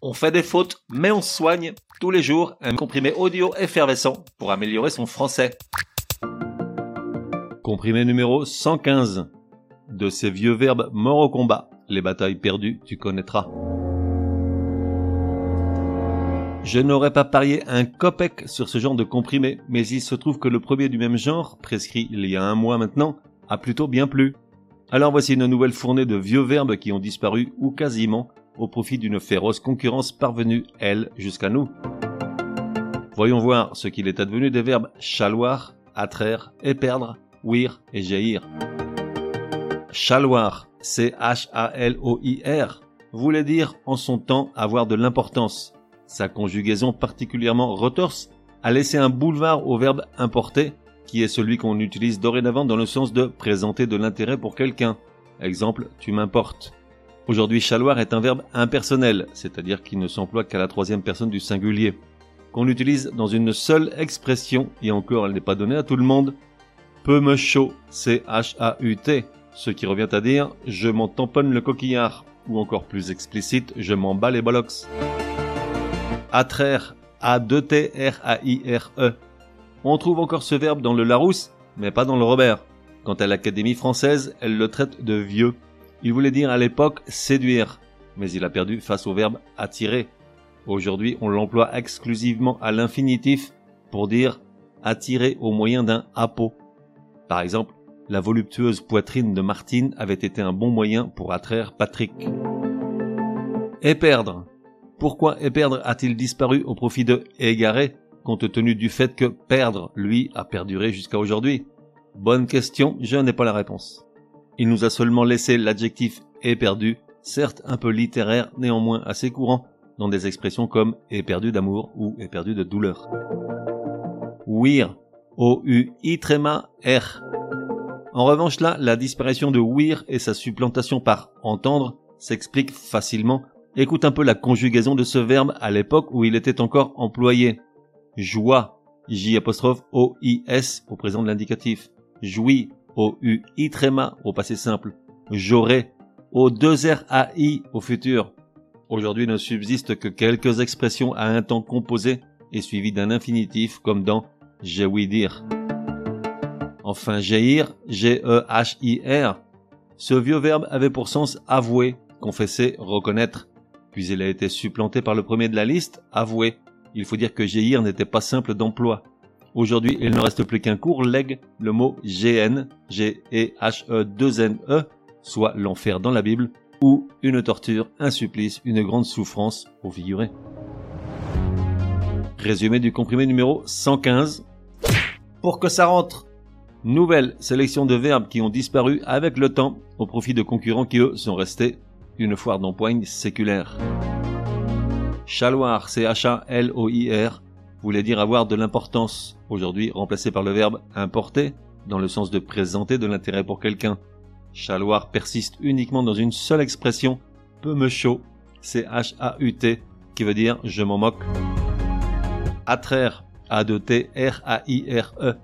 On fait des fautes, mais on soigne tous les jours un comprimé audio effervescent pour améliorer son français. Comprimé numéro 115. De ces vieux verbes morts au combat, les batailles perdues, tu connaîtras. Je n'aurais pas parié un copec sur ce genre de comprimé, mais il se trouve que le premier du même genre, prescrit il y a un mois maintenant, a plutôt bien plu. Alors voici une nouvelle fournée de vieux verbes qui ont disparu ou quasiment au profit d'une féroce concurrence parvenue, elle, jusqu'à nous. Voyons voir ce qu'il est advenu des verbes chaloir, attraire et perdre, ouïr et jaillir. Chaloir, C-H-A-L-O-I-R, voulait dire en son temps avoir de l'importance. Sa conjugaison particulièrement retorse a laissé un boulevard au verbe importer, qui est celui qu'on utilise dorénavant dans le sens de présenter de l'intérêt pour quelqu'un. Exemple, tu m'importes. Aujourd'hui, chaloir est un verbe impersonnel, c'est-à-dire qu'il ne s'emploie qu'à la troisième personne du singulier, qu'on utilise dans une seule expression, et encore elle n'est pas donnée à tout le monde. Peu me chaud, C-H-A-U-T, ce qui revient à dire je m'en tamponne le coquillard, ou encore plus explicite, je m'en bats les bollocks. Attraire, A-2-T-R-A-I-R-E. On trouve encore ce verbe dans le Larousse, mais pas dans le Robert. Quant à l'Académie française, elle le traite de vieux. Il voulait dire à l'époque séduire, mais il a perdu face au verbe attirer. Aujourd'hui, on l'emploie exclusivement à l'infinitif pour dire attirer au moyen d'un apo. Par exemple, la voluptueuse poitrine de Martine avait été un bon moyen pour attraire Patrick. Et perdre. Pourquoi éperdre a-t-il disparu au profit de égarer, compte tenu du fait que perdre, lui, a perduré jusqu'à aujourd'hui? Bonne question, je n'ai pas la réponse. Il nous a seulement laissé l'adjectif éperdu, certes un peu littéraire, néanmoins assez courant, dans des expressions comme éperdu d'amour ou éperdu de douleur. Ouir, O-U-I R. En revanche là, la disparition de ouir et sa supplantation par entendre s'explique facilement. Écoute un peu la conjugaison de ce verbe à l'époque où il était encore employé. Joie, J O-I-S au présent de l'indicatif. Jouis, o-U-I tréma au passé simple. J'aurai au deux R A I au futur. Aujourd'hui ne subsiste que quelques expressions à un temps composé et suivies d'un infinitif comme dans j'ai oui dire. Enfin, jaillir, G-E-H-I-R. Ce vieux verbe avait pour sens avouer, confesser, reconnaître. Puis il a été supplanté par le premier de la liste, avouer. Il faut dire que jaillir n'était pas simple d'emploi. Aujourd'hui, il ne reste plus qu'un court leg, le mot GN, G-E-H-E-2-N-E, e, soit l'enfer dans la Bible, ou une torture, un supplice, une grande souffrance, au figuré. Résumé du comprimé numéro 115. Pour que ça rentre. Nouvelle sélection de verbes qui ont disparu avec le temps au profit de concurrents qui eux sont restés une foire d'empoigne séculaire. Chaloir, C-H-A-L-O-I-R, voulait dire avoir de l'importance, aujourd'hui remplacé par le verbe importer, dans le sens de présenter de l'intérêt pour quelqu'un. Chaloir persiste uniquement dans une seule expression, peu me chaud, C-H-A-U-T, qui veut dire je m'en moque. Attraire, A-D-T-R-A-I-R-E.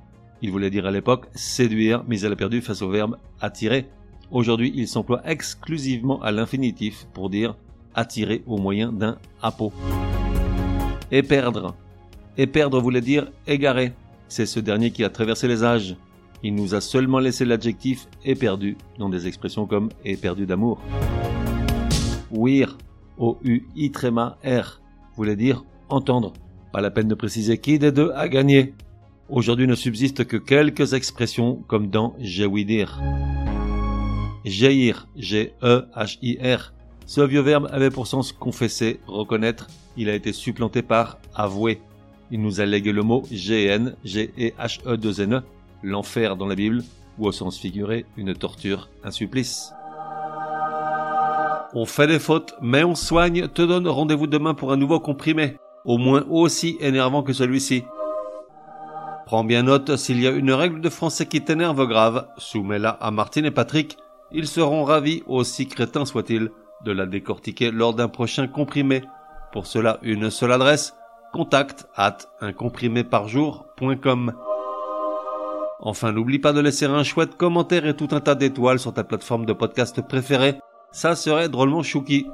Il voulait dire à l'époque séduire, mais elle a perdu face au verbe attirer. Aujourd'hui, il s'emploie exclusivement à l'infinitif pour dire attirer au moyen d'un apo. Et perdre, et perdre voulait dire égarer. C'est ce dernier qui a traversé les âges. Il nous a seulement laissé l'adjectif éperdu dans des expressions comme éperdu d'amour. Ouir, O-U-I R, voulait dire entendre. Pas la peine de préciser qui des deux a gagné. Aujourd'hui ne subsiste que quelques expressions comme dans j'ai ouï dire. Jaillir, G-E-H-I-R. Ce vieux verbe avait pour sens confesser, reconnaître. Il a été supplanté par avouer. Il nous a légué le mot GN, G-E-H-E-2-N-E, l'enfer dans la Bible, ou au sens figuré, une torture, un supplice. On fait des fautes, mais on soigne, te donne rendez-vous demain pour un nouveau comprimé, au moins aussi énervant que celui-ci. Prends bien note, s'il y a une règle de français qui t'énerve grave, soumets-la à Martine et Patrick, ils seront ravis, aussi crétins soient-ils, de la décortiquer lors d'un prochain comprimé. Pour cela, une seule adresse, contact at uncompriméparjour.com. Enfin, n'oublie pas de laisser un chouette commentaire et tout un tas d'étoiles sur ta plateforme de podcast préférée. Ça serait drôlement chouki.